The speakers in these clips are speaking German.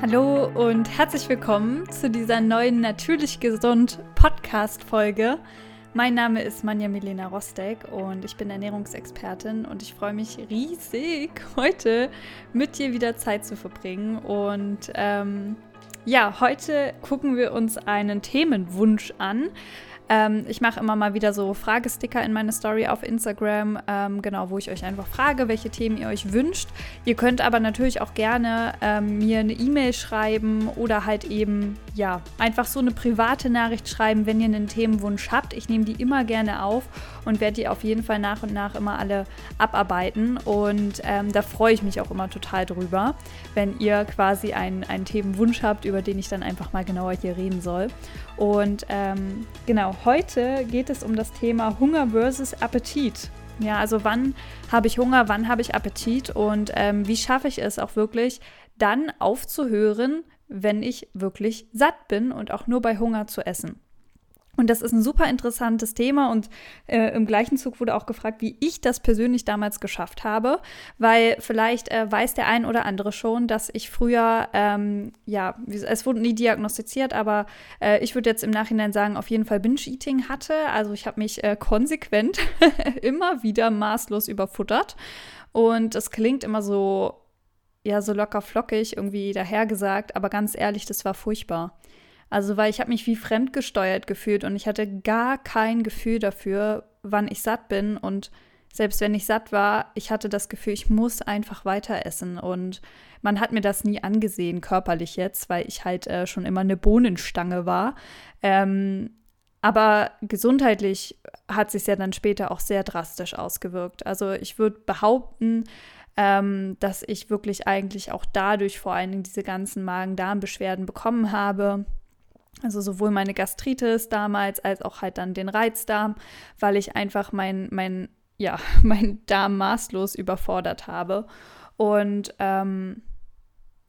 Hallo und herzlich willkommen zu dieser neuen Natürlich Gesund Podcast-Folge. Mein Name ist Manja Milena Rostek und ich bin Ernährungsexpertin und ich freue mich riesig, heute mit dir wieder Zeit zu verbringen. Und ähm, ja, heute gucken wir uns einen Themenwunsch an. Ähm, ich mache immer mal wieder so Fragesticker in meine Story auf Instagram, ähm, genau, wo ich euch einfach frage, welche Themen ihr euch wünscht. Ihr könnt aber natürlich auch gerne ähm, mir eine E-Mail schreiben oder halt eben, ja, einfach so eine private Nachricht schreiben, wenn ihr einen Themenwunsch habt. Ich nehme die immer gerne auf und werde die auf jeden Fall nach und nach immer alle abarbeiten. Und ähm, da freue ich mich auch immer total drüber, wenn ihr quasi einen, einen Themenwunsch habt, über den ich dann einfach mal genauer hier reden soll. Und ähm, genau, heute geht es um das Thema Hunger versus Appetit. Ja, also wann habe ich Hunger, wann habe ich Appetit und ähm, wie schaffe ich es auch wirklich, dann aufzuhören, wenn ich wirklich satt bin und auch nur bei Hunger zu essen. Und das ist ein super interessantes Thema und äh, im gleichen Zug wurde auch gefragt, wie ich das persönlich damals geschafft habe, weil vielleicht äh, weiß der ein oder andere schon, dass ich früher, ähm, ja, es wurde nie diagnostiziert, aber äh, ich würde jetzt im Nachhinein sagen, auf jeden Fall Binge-Eating hatte. Also ich habe mich äh, konsequent immer wieder maßlos überfuttert und es klingt immer so, ja, so locker flockig irgendwie dahergesagt, aber ganz ehrlich, das war furchtbar. Also, weil ich habe mich wie fremdgesteuert gefühlt und ich hatte gar kein Gefühl dafür, wann ich satt bin. Und selbst wenn ich satt war, ich hatte das Gefühl, ich muss einfach weiter essen. Und man hat mir das nie angesehen, körperlich jetzt, weil ich halt äh, schon immer eine Bohnenstange war. Ähm, aber gesundheitlich hat sich ja dann später auch sehr drastisch ausgewirkt. Also ich würde behaupten, ähm, dass ich wirklich eigentlich auch dadurch vor allen Dingen diese ganzen Magen-Darm-Beschwerden bekommen habe. Also sowohl meine Gastritis damals als auch halt dann den Reizdarm, weil ich einfach mein, mein, ja, mein Darm maßlos überfordert habe. Und ähm,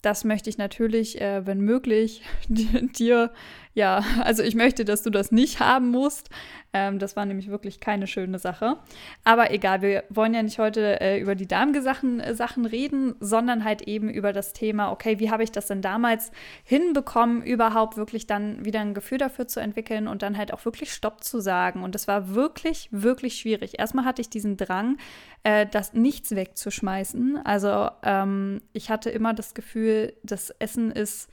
das möchte ich natürlich, äh, wenn möglich, dir, ja, also ich möchte, dass du das nicht haben musst. Ähm, das war nämlich wirklich keine schöne Sache. Aber egal, wir wollen ja nicht heute äh, über die Darmgesachen äh, Sachen reden, sondern halt eben über das Thema, okay, wie habe ich das denn damals hinbekommen, überhaupt wirklich dann wieder ein Gefühl dafür zu entwickeln und dann halt auch wirklich Stopp zu sagen. Und das war wirklich, wirklich schwierig. Erstmal hatte ich diesen Drang, äh, das nichts wegzuschmeißen. Also ähm, ich hatte immer das Gefühl, das Essen ist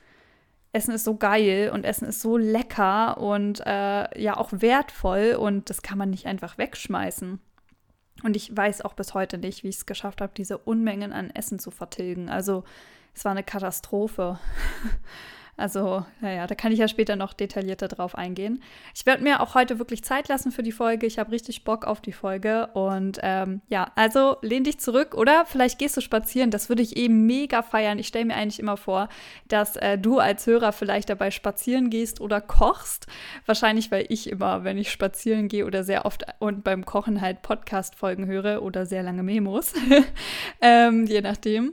Essen ist so geil und Essen ist so lecker und äh, ja auch wertvoll und das kann man nicht einfach wegschmeißen. Und ich weiß auch bis heute nicht, wie ich es geschafft habe, diese Unmengen an Essen zu vertilgen. Also es war eine Katastrophe. Also, naja, da kann ich ja später noch detaillierter drauf eingehen. Ich werde mir auch heute wirklich Zeit lassen für die Folge. Ich habe richtig Bock auf die Folge. Und ähm, ja, also lehn dich zurück oder vielleicht gehst du spazieren. Das würde ich eben mega feiern. Ich stelle mir eigentlich immer vor, dass äh, du als Hörer vielleicht dabei spazieren gehst oder kochst. Wahrscheinlich, weil ich immer, wenn ich spazieren gehe oder sehr oft und beim Kochen halt Podcast-Folgen höre oder sehr lange Memos. ähm, je nachdem.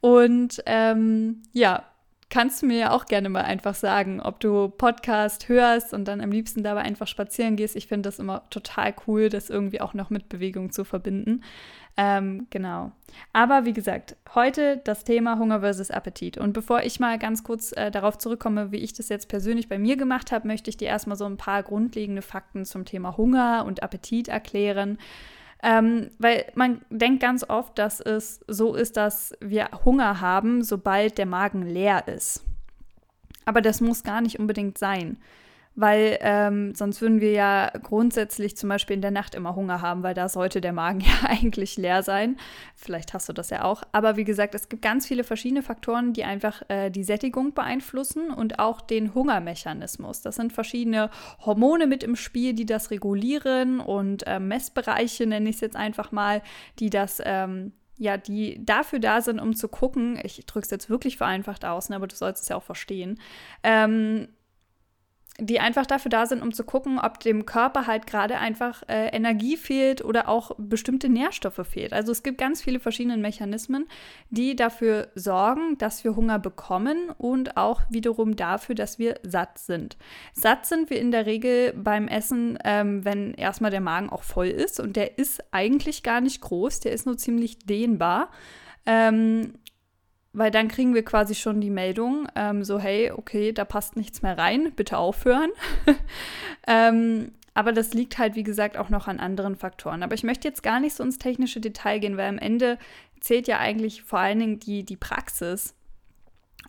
Und ähm, ja, kannst du mir ja auch gerne mal einfach sagen, ob du Podcast hörst und dann am liebsten dabei einfach spazieren gehst. Ich finde das immer total cool, das irgendwie auch noch mit Bewegung zu verbinden. Ähm, genau. Aber wie gesagt, heute das Thema Hunger versus Appetit. Und bevor ich mal ganz kurz äh, darauf zurückkomme, wie ich das jetzt persönlich bei mir gemacht habe, möchte ich dir erstmal so ein paar grundlegende Fakten zum Thema Hunger und Appetit erklären. Ähm, weil man denkt ganz oft, dass es so ist, dass wir Hunger haben, sobald der Magen leer ist. Aber das muss gar nicht unbedingt sein weil ähm, sonst würden wir ja grundsätzlich zum Beispiel in der Nacht immer Hunger haben, weil da sollte der Magen ja eigentlich leer sein. Vielleicht hast du das ja auch. Aber wie gesagt, es gibt ganz viele verschiedene Faktoren, die einfach äh, die Sättigung beeinflussen und auch den Hungermechanismus. Das sind verschiedene Hormone mit im Spiel, die das regulieren und äh, Messbereiche, nenne ich es jetzt einfach mal, die das ähm, ja, die dafür da sind, um zu gucken, ich drücke es jetzt wirklich vereinfacht aus, ne, aber du sollst es ja auch verstehen, ähm, die einfach dafür da sind, um zu gucken, ob dem Körper halt gerade einfach äh, Energie fehlt oder auch bestimmte Nährstoffe fehlt. Also es gibt ganz viele verschiedene Mechanismen, die dafür sorgen, dass wir Hunger bekommen und auch wiederum dafür, dass wir satt sind. Satt sind wir in der Regel beim Essen, ähm, wenn erstmal der Magen auch voll ist und der ist eigentlich gar nicht groß, der ist nur ziemlich dehnbar. Ähm, weil dann kriegen wir quasi schon die Meldung, ähm, so hey, okay, da passt nichts mehr rein, bitte aufhören. ähm, aber das liegt halt, wie gesagt, auch noch an anderen Faktoren. Aber ich möchte jetzt gar nicht so ins technische Detail gehen, weil am Ende zählt ja eigentlich vor allen Dingen die, die Praxis.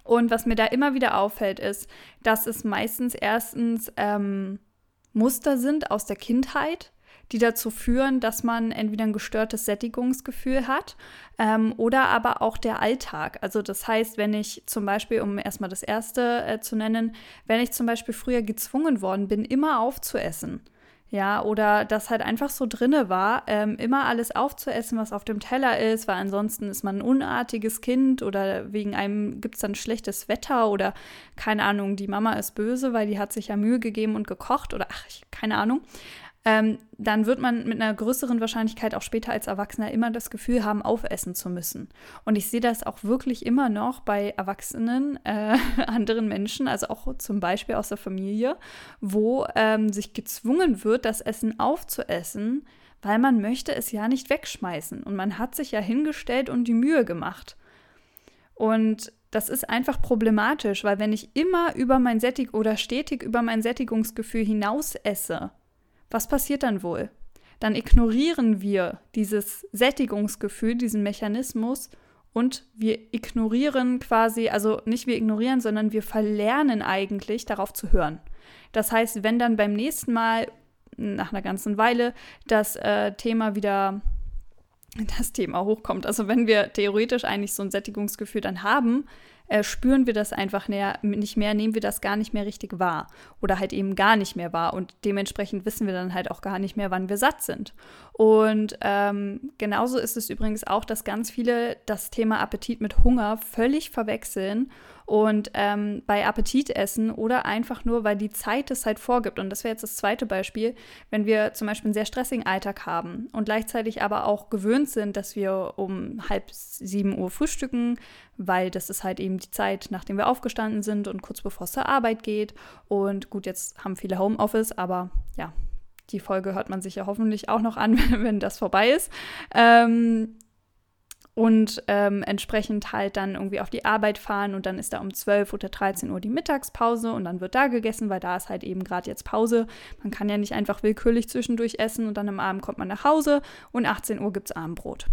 Und was mir da immer wieder auffällt, ist, dass es meistens erstens ähm, Muster sind aus der Kindheit, die dazu führen, dass man entweder ein gestörtes Sättigungsgefühl hat ähm, oder aber auch der Alltag. Also das heißt, wenn ich zum Beispiel, um erstmal das erste äh, zu nennen, wenn ich zum Beispiel früher gezwungen worden bin, immer aufzuessen, ja, oder das halt einfach so drinne war, ähm, immer alles aufzuessen, was auf dem Teller ist, weil ansonsten ist man ein unartiges Kind oder wegen einem gibt es dann schlechtes Wetter oder keine Ahnung, die Mama ist böse, weil die hat sich ja Mühe gegeben und gekocht oder ach, ich, keine Ahnung ähm, dann wird man mit einer größeren Wahrscheinlichkeit auch später als Erwachsener immer das Gefühl haben, aufessen zu müssen. Und ich sehe das auch wirklich immer noch bei Erwachsenen, äh, anderen Menschen, also auch zum Beispiel aus der Familie, wo ähm, sich gezwungen wird, das Essen aufzuessen, weil man möchte es ja nicht wegschmeißen. Und man hat sich ja hingestellt und die Mühe gemacht. Und das ist einfach problematisch, weil wenn ich immer über mein Sättig oder stetig über mein Sättigungsgefühl hinaus esse, was passiert dann wohl? Dann ignorieren wir dieses Sättigungsgefühl, diesen Mechanismus und wir ignorieren quasi, also nicht wir ignorieren, sondern wir verlernen eigentlich darauf zu hören. Das heißt, wenn dann beim nächsten Mal nach einer ganzen Weile das äh, Thema wieder das Thema hochkommt. Also wenn wir theoretisch eigentlich so ein Sättigungsgefühl dann haben, äh, spüren wir das einfach näher, nicht mehr, nehmen wir das gar nicht mehr richtig wahr oder halt eben gar nicht mehr wahr und dementsprechend wissen wir dann halt auch gar nicht mehr, wann wir satt sind. Und ähm, genauso ist es übrigens auch, dass ganz viele das Thema Appetit mit Hunger völlig verwechseln und ähm, bei Appetitessen oder einfach nur, weil die Zeit es halt vorgibt. Und das wäre jetzt das zweite Beispiel, wenn wir zum Beispiel einen sehr stressigen Alltag haben und gleichzeitig aber auch gewöhnt sind, dass wir um halb sieben Uhr frühstücken, weil das ist halt eben die Zeit, nachdem wir aufgestanden sind und kurz bevor es zur Arbeit geht. Und gut, jetzt haben viele Homeoffice, aber ja, die Folge hört man sich ja hoffentlich auch noch an, wenn das vorbei ist. Ähm, und ähm, entsprechend halt dann irgendwie auf die Arbeit fahren und dann ist da um 12 oder 13 Uhr die Mittagspause und dann wird da gegessen, weil da ist halt eben gerade jetzt Pause. Man kann ja nicht einfach willkürlich zwischendurch essen und dann am Abend kommt man nach Hause und 18 Uhr gibt es Abendbrot.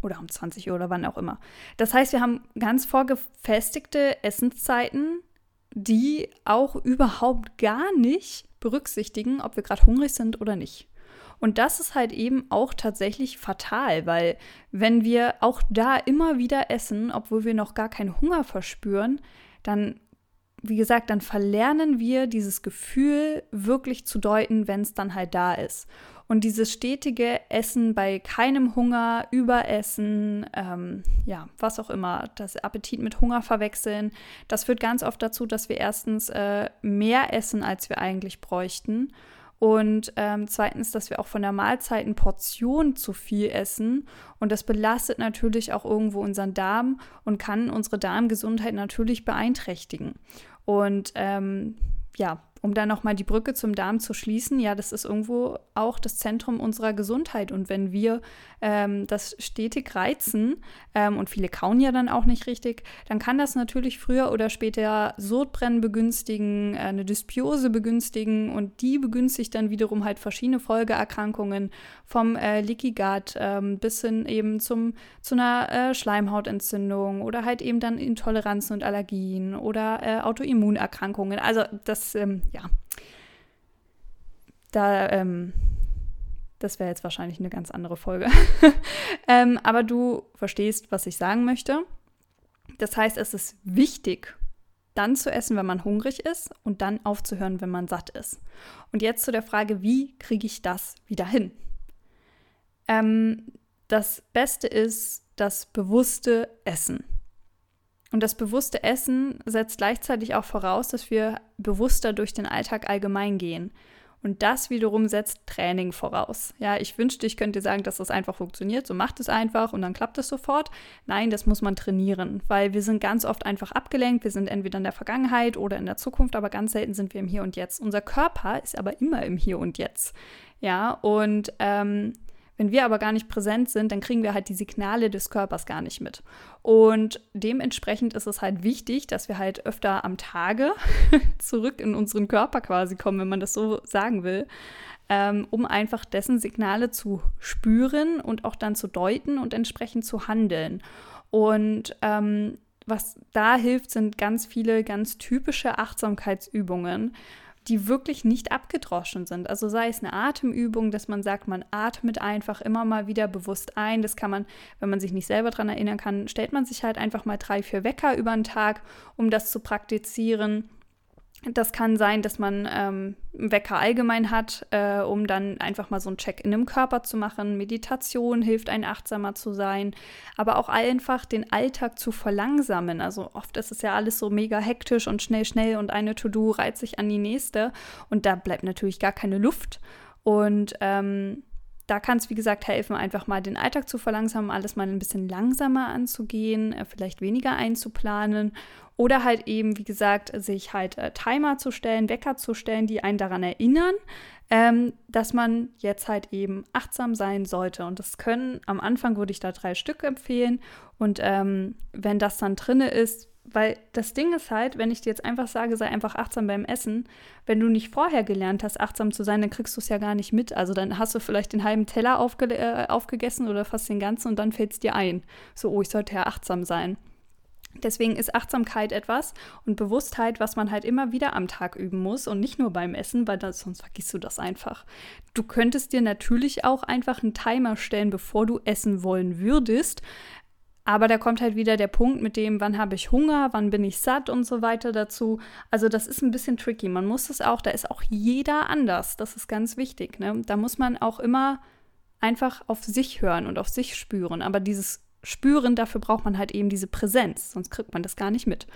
Oder um 20 Uhr oder wann auch immer. Das heißt, wir haben ganz vorgefestigte Essenszeiten, die auch überhaupt gar nicht berücksichtigen, ob wir gerade hungrig sind oder nicht. Und das ist halt eben auch tatsächlich fatal, weil wenn wir auch da immer wieder essen, obwohl wir noch gar keinen Hunger verspüren, dann, wie gesagt, dann verlernen wir dieses Gefühl wirklich zu deuten, wenn es dann halt da ist. Und dieses stetige Essen bei keinem Hunger, Überessen, ähm, ja, was auch immer, das Appetit mit Hunger verwechseln, das führt ganz oft dazu, dass wir erstens äh, mehr essen, als wir eigentlich bräuchten und ähm, zweitens, dass wir auch von der Mahlzeitenportion zu viel essen. Und das belastet natürlich auch irgendwo unseren Darm und kann unsere Darmgesundheit natürlich beeinträchtigen. Und ähm, ja, um da nochmal die Brücke zum Darm zu schließen, ja, das ist irgendwo auch das Zentrum unserer Gesundheit. Und wenn wir ähm, das stetig reizen, ähm, und viele kauen ja dann auch nicht richtig, dann kann das natürlich früher oder später Sodbrennen begünstigen, äh, eine Dysbiose begünstigen und die begünstigt dann wiederum halt verschiedene Folgeerkrankungen vom äh, Leaky Gut ähm, bis hin eben zum, zu einer äh, Schleimhautentzündung oder halt eben dann Intoleranzen und Allergien oder äh, Autoimmunerkrankungen. Also das ähm, ja, da, ähm, das wäre jetzt wahrscheinlich eine ganz andere Folge. ähm, aber du verstehst, was ich sagen möchte. Das heißt, es ist wichtig, dann zu essen, wenn man hungrig ist und dann aufzuhören, wenn man satt ist. Und jetzt zu der Frage, wie kriege ich das wieder hin? Ähm, das Beste ist das bewusste Essen. Und das bewusste Essen setzt gleichzeitig auch voraus, dass wir bewusster durch den Alltag allgemein gehen. Und das wiederum setzt Training voraus. Ja, ich wünschte, ich könnte sagen, dass das einfach funktioniert. So macht es einfach und dann klappt es sofort. Nein, das muss man trainieren, weil wir sind ganz oft einfach abgelenkt. Wir sind entweder in der Vergangenheit oder in der Zukunft, aber ganz selten sind wir im Hier und Jetzt. Unser Körper ist aber immer im Hier und Jetzt. Ja, und ähm, Wenn wir aber gar nicht präsent sind, dann kriegen wir halt die Signale des Körpers gar nicht mit. Und dementsprechend ist es halt wichtig, dass wir halt öfter am Tage zurück in unseren Körper quasi kommen, wenn man das so sagen will, ähm, um einfach dessen Signale zu spüren und auch dann zu deuten und entsprechend zu handeln. Und ähm, was da hilft, sind ganz viele ganz typische Achtsamkeitsübungen die wirklich nicht abgedroschen sind. Also sei es eine Atemübung, dass man sagt, man atmet einfach immer mal wieder bewusst ein. Das kann man, wenn man sich nicht selber daran erinnern kann, stellt man sich halt einfach mal drei, vier Wecker über den Tag, um das zu praktizieren. Das kann sein, dass man ähm, einen Wecker allgemein hat, äh, um dann einfach mal so einen Check in dem Körper zu machen. Meditation hilft, ein achtsamer zu sein, aber auch einfach den Alltag zu verlangsamen. Also oft ist es ja alles so mega hektisch und schnell, schnell und eine To-Do reiht sich an die nächste und da bleibt natürlich gar keine Luft. Und ähm, da kann es, wie gesagt, helfen, einfach mal den Alltag zu verlangsamen, alles mal ein bisschen langsamer anzugehen, äh, vielleicht weniger einzuplanen oder halt eben, wie gesagt, sich halt äh, Timer zu stellen, Wecker zu stellen, die einen daran erinnern, ähm, dass man jetzt halt eben achtsam sein sollte. Und das können, am Anfang würde ich da drei Stück empfehlen. Und ähm, wenn das dann drinne ist, weil das Ding ist halt, wenn ich dir jetzt einfach sage, sei einfach achtsam beim Essen, wenn du nicht vorher gelernt hast, achtsam zu sein, dann kriegst du es ja gar nicht mit. Also dann hast du vielleicht den halben Teller aufge äh, aufgegessen oder fast den ganzen und dann fällt es dir ein. So, oh, ich sollte ja achtsam sein. Deswegen ist Achtsamkeit etwas und Bewusstheit, was man halt immer wieder am Tag üben muss und nicht nur beim Essen, weil das, sonst vergisst du das einfach. Du könntest dir natürlich auch einfach einen Timer stellen, bevor du essen wollen würdest. Aber da kommt halt wieder der Punkt mit dem, wann habe ich Hunger, wann bin ich satt und so weiter dazu. Also das ist ein bisschen tricky. Man muss es auch, da ist auch jeder anders. Das ist ganz wichtig. Ne? Da muss man auch immer einfach auf sich hören und auf sich spüren. Aber dieses spüren, dafür braucht man halt eben diese Präsenz, sonst kriegt man das gar nicht mit.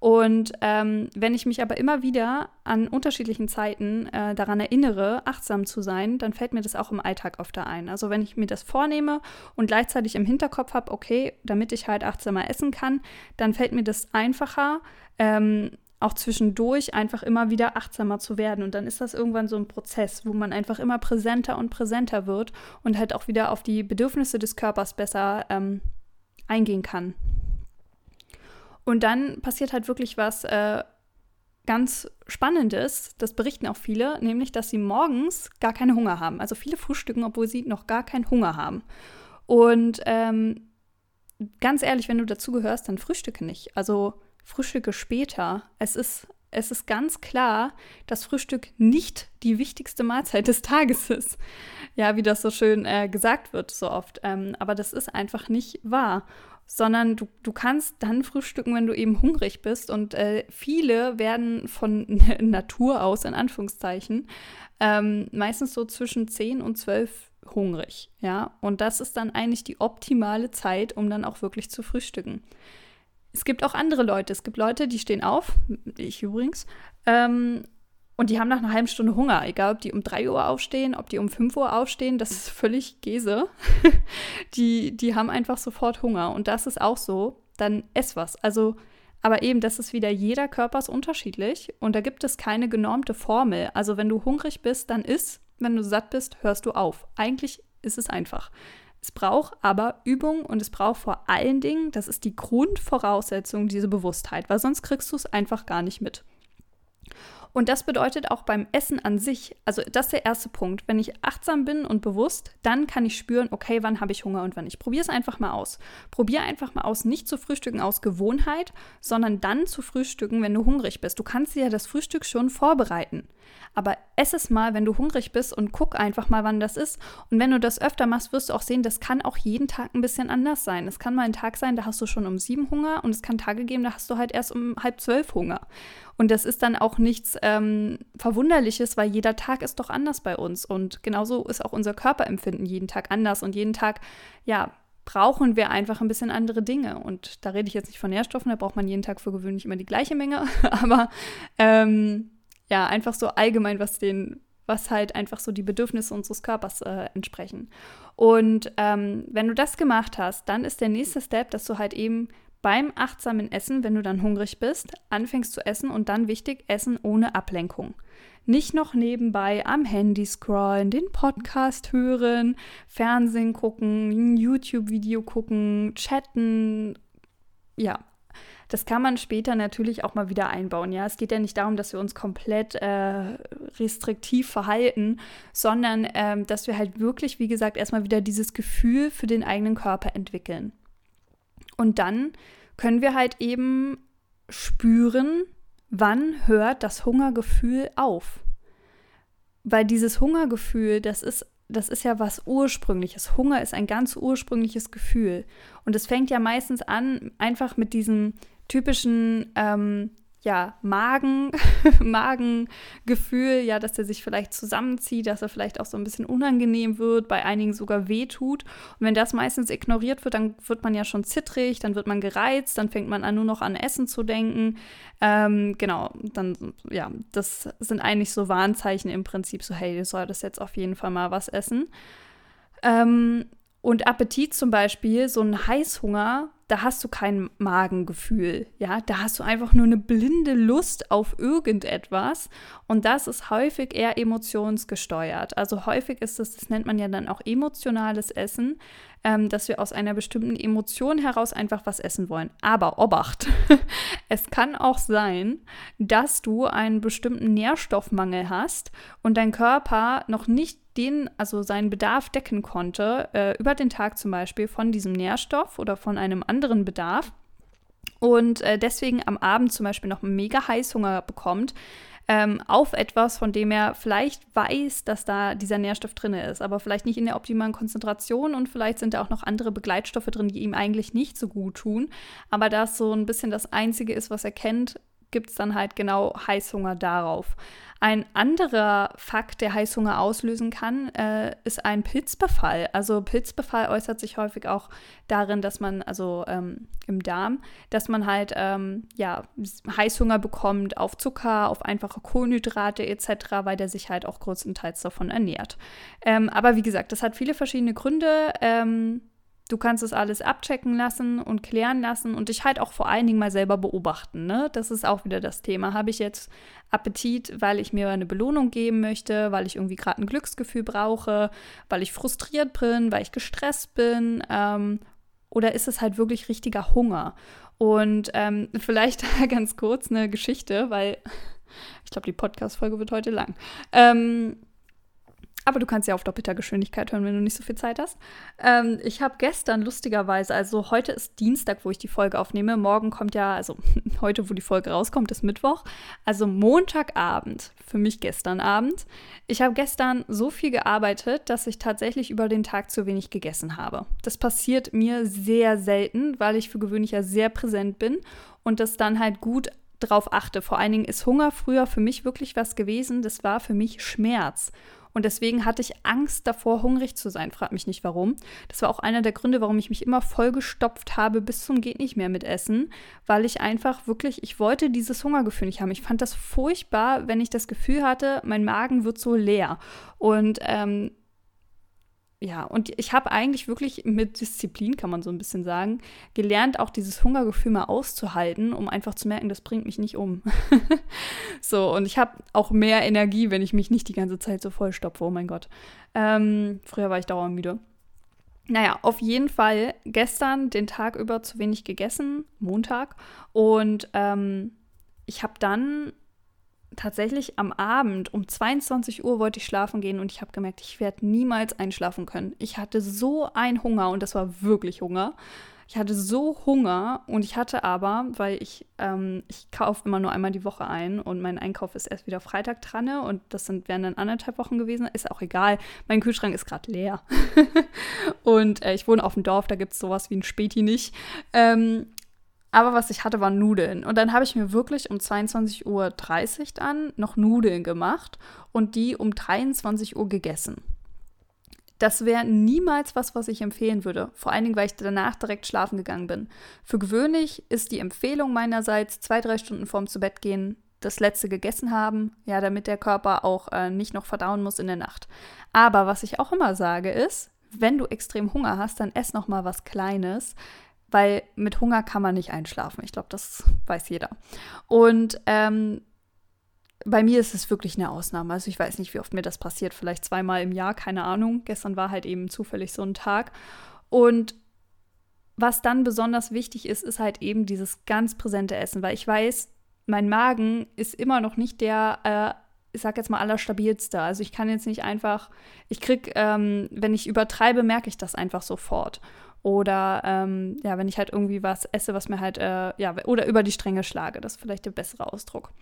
Und ähm, wenn ich mich aber immer wieder an unterschiedlichen Zeiten äh, daran erinnere, achtsam zu sein, dann fällt mir das auch im Alltag öfter ein. Also wenn ich mir das vornehme und gleichzeitig im Hinterkopf habe, okay, damit ich halt achtsamer essen kann, dann fällt mir das einfacher, ähm, auch zwischendurch einfach immer wieder achtsamer zu werden. Und dann ist das irgendwann so ein Prozess, wo man einfach immer präsenter und präsenter wird und halt auch wieder auf die Bedürfnisse des Körpers besser ähm, eingehen kann. Und dann passiert halt wirklich was äh, ganz Spannendes, das berichten auch viele, nämlich, dass sie morgens gar keinen Hunger haben. Also viele frühstücken, obwohl sie noch gar keinen Hunger haben. Und ähm, ganz ehrlich, wenn du dazugehörst, dann frühstücke nicht. Also Frühstücke später. Es ist, es ist ganz klar, dass Frühstück nicht die wichtigste Mahlzeit des Tages ist. Ja, wie das so schön äh, gesagt wird, so oft. Ähm, aber das ist einfach nicht wahr. Sondern du, du kannst dann frühstücken, wenn du eben hungrig bist. Und äh, viele werden von Natur aus, in Anführungszeichen, ähm, meistens so zwischen 10 und 12 hungrig. Ja, und das ist dann eigentlich die optimale Zeit, um dann auch wirklich zu frühstücken. Es gibt auch andere Leute. Es gibt Leute, die stehen auf, ich übrigens, ähm, und die haben nach einer halben Stunde Hunger. Egal, ob die um 3 Uhr aufstehen, ob die um 5 Uhr aufstehen, das ist völlig Käse. die, die haben einfach sofort Hunger. Und das ist auch so, dann ess was. Also, aber eben, das ist wieder, jeder Körper ist unterschiedlich und da gibt es keine genormte Formel. Also, wenn du hungrig bist, dann iss. Wenn du satt bist, hörst du auf. Eigentlich ist es einfach. Es braucht aber Übung und es braucht vor allen Dingen, das ist die Grundvoraussetzung, diese Bewusstheit, weil sonst kriegst du es einfach gar nicht mit. Und das bedeutet auch beim Essen an sich, also das ist der erste Punkt. Wenn ich achtsam bin und bewusst, dann kann ich spüren, okay, wann habe ich Hunger und wann nicht. Probier es einfach mal aus. Probier einfach mal aus, nicht zu frühstücken aus Gewohnheit, sondern dann zu frühstücken, wenn du hungrig bist. Du kannst dir ja das Frühstück schon vorbereiten. Aber ess es mal, wenn du hungrig bist und guck einfach mal, wann das ist. Und wenn du das öfter machst, wirst du auch sehen, das kann auch jeden Tag ein bisschen anders sein. Es kann mal ein Tag sein, da hast du schon um sieben Hunger und es kann Tage geben, da hast du halt erst um halb zwölf Hunger. Und das ist dann auch nichts ähm, Verwunderliches, weil jeder Tag ist doch anders bei uns. Und genauso ist auch unser Körperempfinden jeden Tag anders. Und jeden Tag, ja, brauchen wir einfach ein bisschen andere Dinge. Und da rede ich jetzt nicht von Nährstoffen, da braucht man jeden Tag für gewöhnlich immer die gleiche Menge. Aber ähm, ja, einfach so allgemein, was den, was halt einfach so die Bedürfnisse unseres Körpers äh, entsprechen. Und ähm, wenn du das gemacht hast, dann ist der nächste Step, dass du halt eben beim achtsamen Essen, wenn du dann hungrig bist, anfängst zu essen und dann wichtig, essen ohne Ablenkung. nicht noch nebenbei am Handy scrollen, den Podcast hören, Fernsehen gucken, YouTube-Video gucken, chatten. Ja, das kann man später natürlich auch mal wieder einbauen. Ja, es geht ja nicht darum, dass wir uns komplett äh, restriktiv verhalten, sondern ähm, dass wir halt wirklich, wie gesagt, erstmal wieder dieses Gefühl für den eigenen Körper entwickeln. Und dann können wir halt eben spüren, wann hört das Hungergefühl auf. Weil dieses Hungergefühl, das ist, das ist ja was Ursprüngliches. Hunger ist ein ganz ursprüngliches Gefühl. Und es fängt ja meistens an, einfach mit diesem typischen ähm, ja, Magen, Magengefühl, ja, dass er sich vielleicht zusammenzieht, dass er vielleicht auch so ein bisschen unangenehm wird, bei einigen sogar wehtut. Und wenn das meistens ignoriert wird, dann wird man ja schon zittrig, dann wird man gereizt, dann fängt man an, nur noch an Essen zu denken. Ähm, genau, dann, ja, das sind eigentlich so Warnzeichen im Prinzip, so, hey, du solltest jetzt auf jeden Fall mal was essen. Ähm, und Appetit zum Beispiel, so ein Heißhunger, da hast du kein Magengefühl, ja, da hast du einfach nur eine blinde Lust auf irgendetwas und das ist häufig eher emotionsgesteuert. Also häufig ist das, das nennt man ja dann auch emotionales Essen, ähm, dass wir aus einer bestimmten Emotion heraus einfach was essen wollen. Aber Obacht, es kann auch sein, dass du einen bestimmten Nährstoffmangel hast und dein Körper noch nicht den, also seinen Bedarf decken konnte, äh, über den Tag zum Beispiel von diesem Nährstoff oder von einem anderen Bedarf und äh, deswegen am Abend zum Beispiel noch mega Heißhunger bekommt, ähm, auf etwas, von dem er vielleicht weiß, dass da dieser Nährstoff drin ist, aber vielleicht nicht in der optimalen Konzentration und vielleicht sind da auch noch andere Begleitstoffe drin, die ihm eigentlich nicht so gut tun. Aber das so ein bisschen das Einzige ist, was er kennt, gibt es dann halt genau Heißhunger darauf. Ein anderer Fakt, der Heißhunger auslösen kann, äh, ist ein Pilzbefall. Also Pilzbefall äußert sich häufig auch darin, dass man, also ähm, im Darm, dass man halt ähm, ja, Heißhunger bekommt auf Zucker, auf einfache Kohlenhydrate etc., weil der sich halt auch größtenteils davon ernährt. Ähm, aber wie gesagt, das hat viele verschiedene Gründe. Ähm, Du kannst es alles abchecken lassen und klären lassen und dich halt auch vor allen Dingen mal selber beobachten. Ne? Das ist auch wieder das Thema. Habe ich jetzt Appetit, weil ich mir eine Belohnung geben möchte, weil ich irgendwie gerade ein Glücksgefühl brauche, weil ich frustriert bin, weil ich gestresst bin? Ähm, oder ist es halt wirklich richtiger Hunger? Und ähm, vielleicht ganz kurz eine Geschichte, weil ich glaube, die Podcast-Folge wird heute lang. Ähm, aber du kannst ja auf doppelter Geschwindigkeit hören, wenn du nicht so viel Zeit hast. Ähm, ich habe gestern lustigerweise, also heute ist Dienstag, wo ich die Folge aufnehme. Morgen kommt ja, also heute, wo die Folge rauskommt, ist Mittwoch. Also Montagabend, für mich gestern Abend. Ich habe gestern so viel gearbeitet, dass ich tatsächlich über den Tag zu wenig gegessen habe. Das passiert mir sehr selten, weil ich für gewöhnlich ja sehr präsent bin und das dann halt gut drauf achte. Vor allen Dingen ist Hunger früher für mich wirklich was gewesen. Das war für mich Schmerz. Und deswegen hatte ich Angst davor, hungrig zu sein. Frag mich nicht warum. Das war auch einer der Gründe, warum ich mich immer vollgestopft habe bis zum geht nicht mehr mit Essen, weil ich einfach wirklich, ich wollte dieses Hungergefühl nicht haben. Ich fand das furchtbar, wenn ich das Gefühl hatte, mein Magen wird so leer. Und ähm, ja, und ich habe eigentlich wirklich mit Disziplin, kann man so ein bisschen sagen, gelernt, auch dieses Hungergefühl mal auszuhalten, um einfach zu merken, das bringt mich nicht um. so, und ich habe auch mehr Energie, wenn ich mich nicht die ganze Zeit so vollstopfe. Oh mein Gott. Ähm, früher war ich dauermüde. Naja, auf jeden Fall gestern den Tag über zu wenig gegessen, Montag. Und ähm, ich habe dann tatsächlich am Abend um 22 Uhr wollte ich schlafen gehen und ich habe gemerkt, ich werde niemals einschlafen können. Ich hatte so einen Hunger und das war wirklich Hunger. Ich hatte so Hunger und ich hatte aber, weil ich, ähm, ich kaufe immer nur einmal die Woche ein und mein Einkauf ist erst wieder Freitag dran und das sind, wären dann anderthalb Wochen gewesen, ist auch egal. Mein Kühlschrank ist gerade leer. und äh, ich wohne auf dem Dorf, da gibt es sowas wie ein Späti nicht. Ähm, aber was ich hatte, waren Nudeln. Und dann habe ich mir wirklich um 22.30 Uhr dann noch Nudeln gemacht und die um 23 Uhr gegessen. Das wäre niemals was, was ich empfehlen würde. Vor allen Dingen, weil ich danach direkt schlafen gegangen bin. Für gewöhnlich ist die Empfehlung meinerseits, zwei, drei Stunden vorm zu Bett gehen, das letzte gegessen haben, ja, damit der Körper auch äh, nicht noch verdauen muss in der Nacht. Aber was ich auch immer sage ist, wenn du extrem Hunger hast, dann ess noch mal was Kleines, weil mit Hunger kann man nicht einschlafen. Ich glaube, das weiß jeder. Und ähm, bei mir ist es wirklich eine Ausnahme. Also ich weiß nicht, wie oft mir das passiert. Vielleicht zweimal im Jahr, keine Ahnung. Gestern war halt eben zufällig so ein Tag. Und was dann besonders wichtig ist, ist halt eben dieses ganz präsente Essen, weil ich weiß, mein Magen ist immer noch nicht der, äh, ich sag jetzt mal, allerstabilste. Also ich kann jetzt nicht einfach, ich krieg, ähm, wenn ich übertreibe, merke ich das einfach sofort. Oder ähm, ja, wenn ich halt irgendwie was esse, was mir halt, äh, ja, oder über die Stränge schlage. Das ist vielleicht der bessere Ausdruck.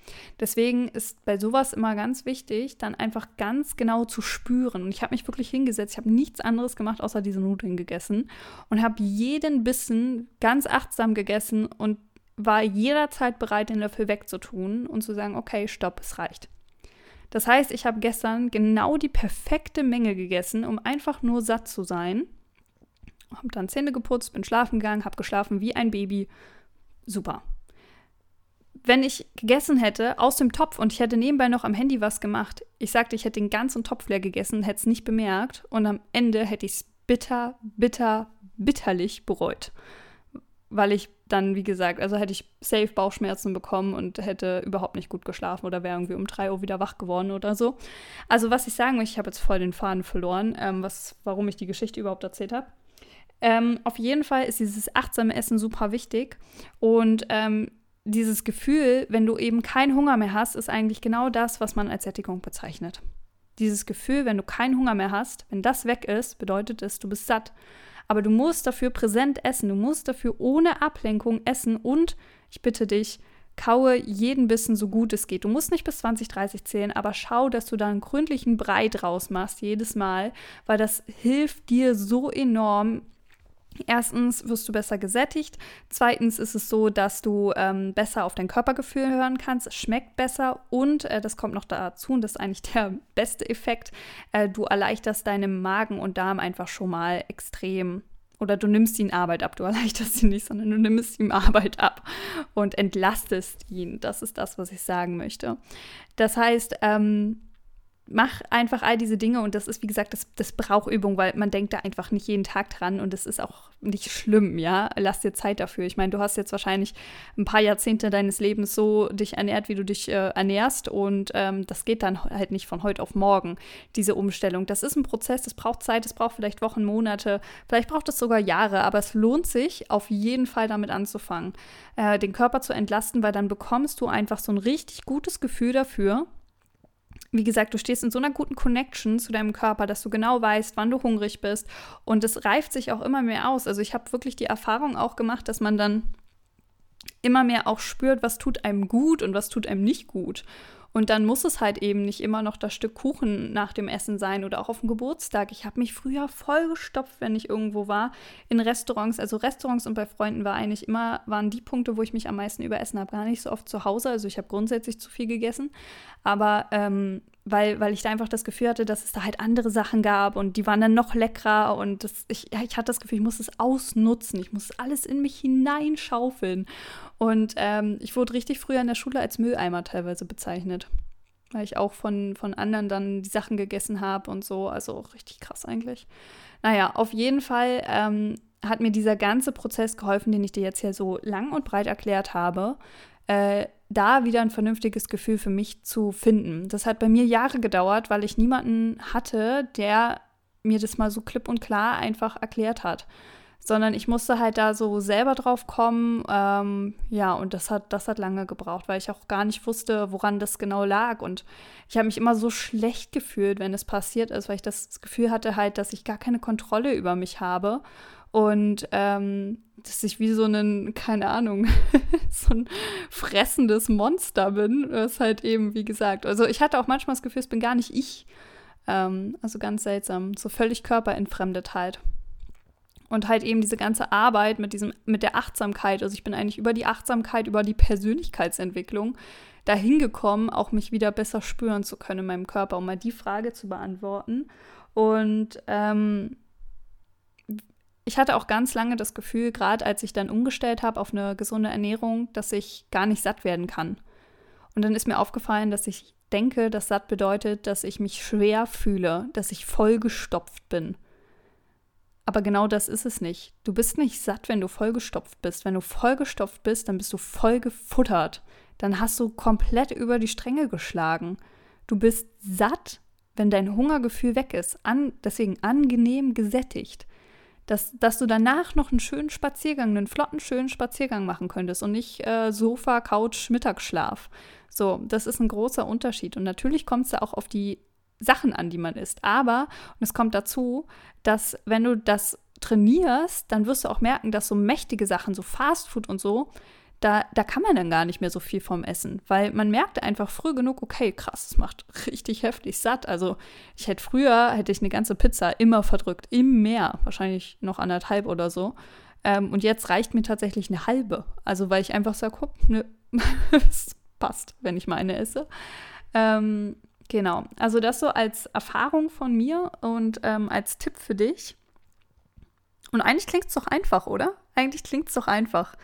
Deswegen ist bei sowas immer ganz wichtig, dann einfach ganz genau zu spüren. Und ich habe mich wirklich hingesetzt, ich habe nichts anderes gemacht, außer diese Nudeln gegessen und habe jeden Bissen ganz achtsam gegessen und war jederzeit bereit, den Löffel wegzutun und zu sagen, okay, stopp, es reicht. Das heißt, ich habe gestern genau die perfekte Menge gegessen, um einfach nur satt zu sein habe dann Zähne geputzt, bin schlafen gegangen, habe geschlafen wie ein Baby. Super. Wenn ich gegessen hätte aus dem Topf und ich hätte nebenbei noch am Handy was gemacht, ich sagte, ich hätte den ganzen Topf leer gegessen, hätte es nicht bemerkt und am Ende hätte ich es bitter, bitter, bitterlich bereut. Weil ich dann, wie gesagt, also hätte ich safe Bauchschmerzen bekommen und hätte überhaupt nicht gut geschlafen oder wäre irgendwie um 3 Uhr wieder wach geworden oder so. Also, was ich sagen möchte, ich habe jetzt voll den Faden verloren, ähm, was, warum ich die Geschichte überhaupt erzählt habe. Ähm, auf jeden Fall ist dieses achtsame Essen super wichtig. Und ähm, dieses Gefühl, wenn du eben keinen Hunger mehr hast, ist eigentlich genau das, was man als Sättigung bezeichnet. Dieses Gefühl, wenn du keinen Hunger mehr hast, wenn das weg ist, bedeutet es, du bist satt. Aber du musst dafür präsent essen, du musst dafür ohne Ablenkung essen und ich bitte dich, kaue jeden Bissen so gut es geht. Du musst nicht bis 20, 30 zählen, aber schau, dass du da einen gründlichen Brei draus machst jedes Mal, weil das hilft dir so enorm, Erstens wirst du besser gesättigt. Zweitens ist es so, dass du ähm, besser auf dein Körpergefühl hören kannst. Es schmeckt besser und äh, das kommt noch dazu und das ist eigentlich der beste Effekt. Äh, du erleichterst deinem Magen und Darm einfach schon mal extrem. Oder du nimmst ihn Arbeit ab. Du erleichterst ihn nicht, sondern du nimmst ihm Arbeit ab und entlastest ihn. Das ist das, was ich sagen möchte. Das heißt, ähm, mach einfach all diese Dinge und das ist, wie gesagt, das, das braucht Übung, weil man denkt da einfach nicht jeden Tag dran und das ist auch nicht schlimm, ja. Lass dir Zeit dafür. Ich meine, du hast jetzt wahrscheinlich ein paar Jahrzehnte deines Lebens so dich ernährt, wie du dich äh, ernährst und ähm, das geht dann halt nicht von heute auf morgen, diese Umstellung. Das ist ein Prozess, das braucht Zeit, das braucht vielleicht Wochen, Monate, vielleicht braucht es sogar Jahre, aber es lohnt sich auf jeden Fall damit anzufangen, äh, den Körper zu entlasten, weil dann bekommst du einfach so ein richtig gutes Gefühl dafür, wie gesagt, du stehst in so einer guten Connection zu deinem Körper, dass du genau weißt, wann du hungrig bist. Und es reift sich auch immer mehr aus. Also ich habe wirklich die Erfahrung auch gemacht, dass man dann immer mehr auch spürt, was tut einem gut und was tut einem nicht gut. Und dann muss es halt eben nicht immer noch das Stück Kuchen nach dem Essen sein oder auch auf dem Geburtstag. Ich habe mich früher vollgestopft, wenn ich irgendwo war, in Restaurants. Also Restaurants und bei Freunden war eigentlich immer, waren die Punkte, wo ich mich am meisten überessen habe. Gar nicht so oft zu Hause. Also ich habe grundsätzlich zu viel gegessen. Aber ähm, weil, weil ich da einfach das Gefühl hatte, dass es da halt andere Sachen gab und die waren dann noch leckerer und das, ich, ich hatte das Gefühl, ich muss es ausnutzen, ich muss alles in mich hineinschaufeln. Und ähm, ich wurde richtig früher in der Schule als Mülleimer teilweise bezeichnet, weil ich auch von, von anderen dann die Sachen gegessen habe und so, also richtig krass eigentlich. Naja, auf jeden Fall ähm, hat mir dieser ganze Prozess geholfen, den ich dir jetzt hier so lang und breit erklärt habe. Äh, da wieder ein vernünftiges Gefühl für mich zu finden. Das hat bei mir Jahre gedauert, weil ich niemanden hatte, der mir das mal so klipp und klar einfach erklärt hat. Sondern ich musste halt da so selber drauf kommen. Ähm, ja, und das hat, das hat lange gebraucht, weil ich auch gar nicht wusste, woran das genau lag. Und ich habe mich immer so schlecht gefühlt, wenn es passiert ist, weil ich das Gefühl hatte halt, dass ich gar keine Kontrolle über mich habe und ähm, dass ich wie so ein, keine Ahnung, so ein fressendes Monster bin. Ist halt eben, wie gesagt, also ich hatte auch manchmal das Gefühl, es bin gar nicht ich. Ähm, also ganz seltsam, so völlig körperentfremdet halt. Und halt eben diese ganze Arbeit mit diesem, mit der Achtsamkeit, also ich bin eigentlich über die Achtsamkeit, über die Persönlichkeitsentwicklung dahin gekommen, auch mich wieder besser spüren zu können in meinem Körper, um mal die Frage zu beantworten. Und ähm, ich hatte auch ganz lange das Gefühl, gerade als ich dann umgestellt habe auf eine gesunde Ernährung, dass ich gar nicht satt werden kann. Und dann ist mir aufgefallen, dass ich denke, dass satt bedeutet, dass ich mich schwer fühle, dass ich vollgestopft bin. Aber genau das ist es nicht. Du bist nicht satt, wenn du vollgestopft bist. Wenn du vollgestopft bist, dann bist du voll gefuttert. Dann hast du komplett über die Stränge geschlagen. Du bist satt, wenn dein Hungergefühl weg ist. An, deswegen angenehm gesättigt. Dass, dass du danach noch einen schönen Spaziergang, einen flotten, schönen Spaziergang machen könntest und nicht äh, Sofa, Couch, Mittagsschlaf. So, das ist ein großer Unterschied. Und natürlich kommt es da auch auf die Sachen an, die man isst. Aber, und es kommt dazu, dass wenn du das trainierst, dann wirst du auch merken, dass so mächtige Sachen, so Fastfood und so, da, da kann man dann gar nicht mehr so viel vom Essen, weil man merkte einfach früh genug, okay, krass, es macht richtig heftig satt. Also ich hätte früher, hätte ich eine ganze Pizza immer verdrückt, im Meer, wahrscheinlich noch anderthalb oder so. Ähm, und jetzt reicht mir tatsächlich eine halbe. Also weil ich einfach sage, guck, ne, es passt, wenn ich meine esse. Ähm, Genau, also das so als Erfahrung von mir und ähm, als Tipp für dich. Und eigentlich klingt es doch einfach, oder? Eigentlich klingt es doch einfach.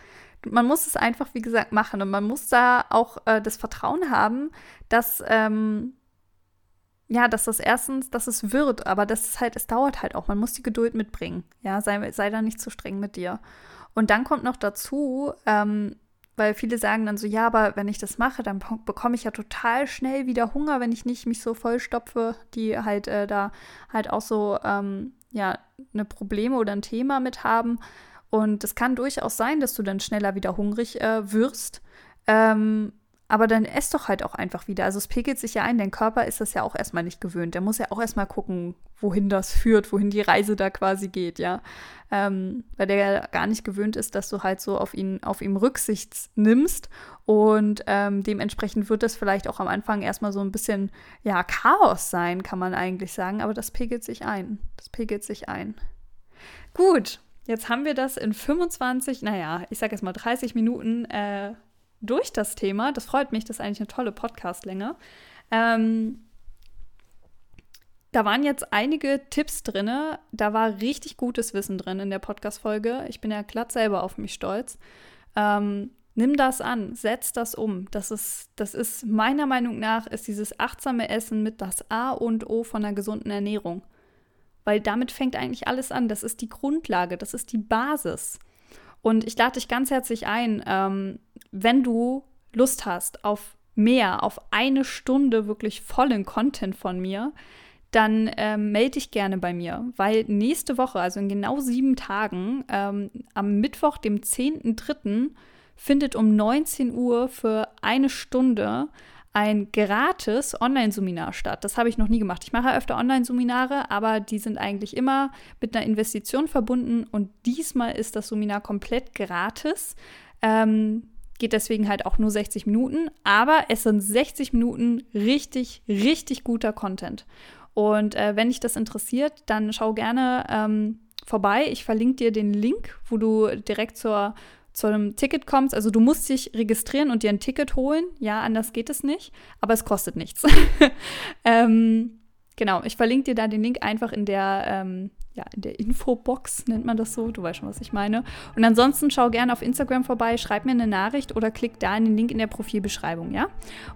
Man muss es einfach, wie gesagt, machen und man muss da auch äh, das Vertrauen haben, dass, ähm, ja, dass das erstens, dass es wird, aber das ist halt, es dauert halt auch. Man muss die Geduld mitbringen. Ja, sei, sei da nicht zu streng mit dir. Und dann kommt noch dazu, ähm, weil viele sagen dann so, ja, aber wenn ich das mache, dann bekomme ich ja total schnell wieder Hunger, wenn ich nicht mich so vollstopfe, die halt äh, da halt auch so, ähm, ja, eine Probleme oder ein Thema mit haben. Und es kann durchaus sein, dass du dann schneller wieder hungrig äh, wirst. Ähm, aber dann ess doch halt auch einfach wieder. Also es pegelt sich ja ein, dein Körper ist das ja auch erstmal nicht gewöhnt. Der muss ja auch erstmal gucken, wohin das führt, wohin die Reise da quasi geht, ja. Ähm, weil der ja gar nicht gewöhnt ist, dass du halt so auf ihn, auf ihm Rücksicht nimmst. Und ähm, dementsprechend wird das vielleicht auch am Anfang erstmal so ein bisschen, ja, Chaos sein, kann man eigentlich sagen. Aber das pegelt sich ein. Das pegelt sich ein. Gut, jetzt haben wir das in 25, naja, ich sag jetzt mal 30 Minuten äh, durch das Thema. Das freut mich, das ist eigentlich eine tolle Podcastlänge. Ähm, da waren jetzt einige Tipps drin. Da war richtig gutes Wissen drin in der Podcast-Folge. Ich bin ja glatt selber auf mich stolz. Ähm, nimm das an, setz das um. Das ist, das ist meiner Meinung nach, ist dieses achtsame Essen mit das A und O von einer gesunden Ernährung. Weil damit fängt eigentlich alles an. Das ist die Grundlage, das ist die Basis. Und ich lade dich ganz herzlich ein, ähm, wenn du Lust hast auf mehr, auf eine Stunde wirklich vollen Content von mir, dann ähm, melde dich gerne bei mir, weil nächste Woche, also in genau sieben Tagen, ähm, am Mittwoch, dem 10.3., findet um 19 Uhr für eine Stunde ein gratis Online-Seminar statt. Das habe ich noch nie gemacht. Ich mache öfter Online-Seminare, aber die sind eigentlich immer mit einer Investition verbunden und diesmal ist das Seminar komplett gratis. Ähm, geht deswegen halt auch nur 60 Minuten, aber es sind 60 Minuten richtig, richtig guter Content. Und äh, wenn dich das interessiert, dann schau gerne ähm, vorbei. Ich verlinke dir den Link, wo du direkt zur zu einem Ticket kommst, also du musst dich registrieren und dir ein Ticket holen. Ja, anders geht es nicht, aber es kostet nichts. ähm, genau, ich verlinke dir da den Link einfach in der, ähm, ja, in der Infobox, nennt man das so. Du weißt schon, was ich meine. Und ansonsten schau gerne auf Instagram vorbei, schreib mir eine Nachricht oder klick da in den Link in der Profilbeschreibung, ja?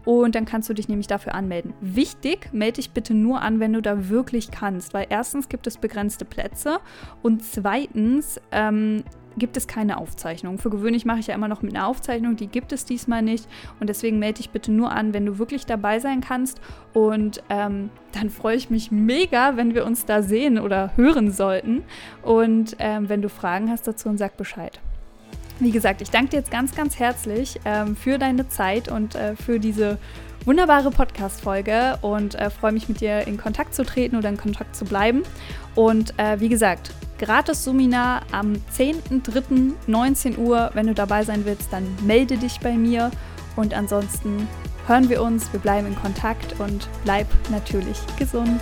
Und dann kannst du dich nämlich dafür anmelden. Wichtig, melde dich bitte nur an, wenn du da wirklich kannst, weil erstens gibt es begrenzte Plätze und zweitens ähm, gibt es keine Aufzeichnung. Für gewöhnlich mache ich ja immer noch mit einer Aufzeichnung, die gibt es diesmal nicht. Und deswegen melde dich bitte nur an, wenn du wirklich dabei sein kannst. Und ähm, dann freue ich mich mega, wenn wir uns da sehen oder hören sollten. Und ähm, wenn du Fragen hast dazu, sag Bescheid. Wie gesagt, ich danke dir jetzt ganz, ganz herzlich ähm, für deine Zeit und äh, für diese wunderbare Podcast-Folge und äh, freue mich mit dir in Kontakt zu treten oder in Kontakt zu bleiben. Und äh, wie gesagt, Gratis-Seminar am 10.03.19 Uhr. Wenn du dabei sein willst, dann melde dich bei mir. Und ansonsten hören wir uns, wir bleiben in Kontakt und bleib natürlich gesund.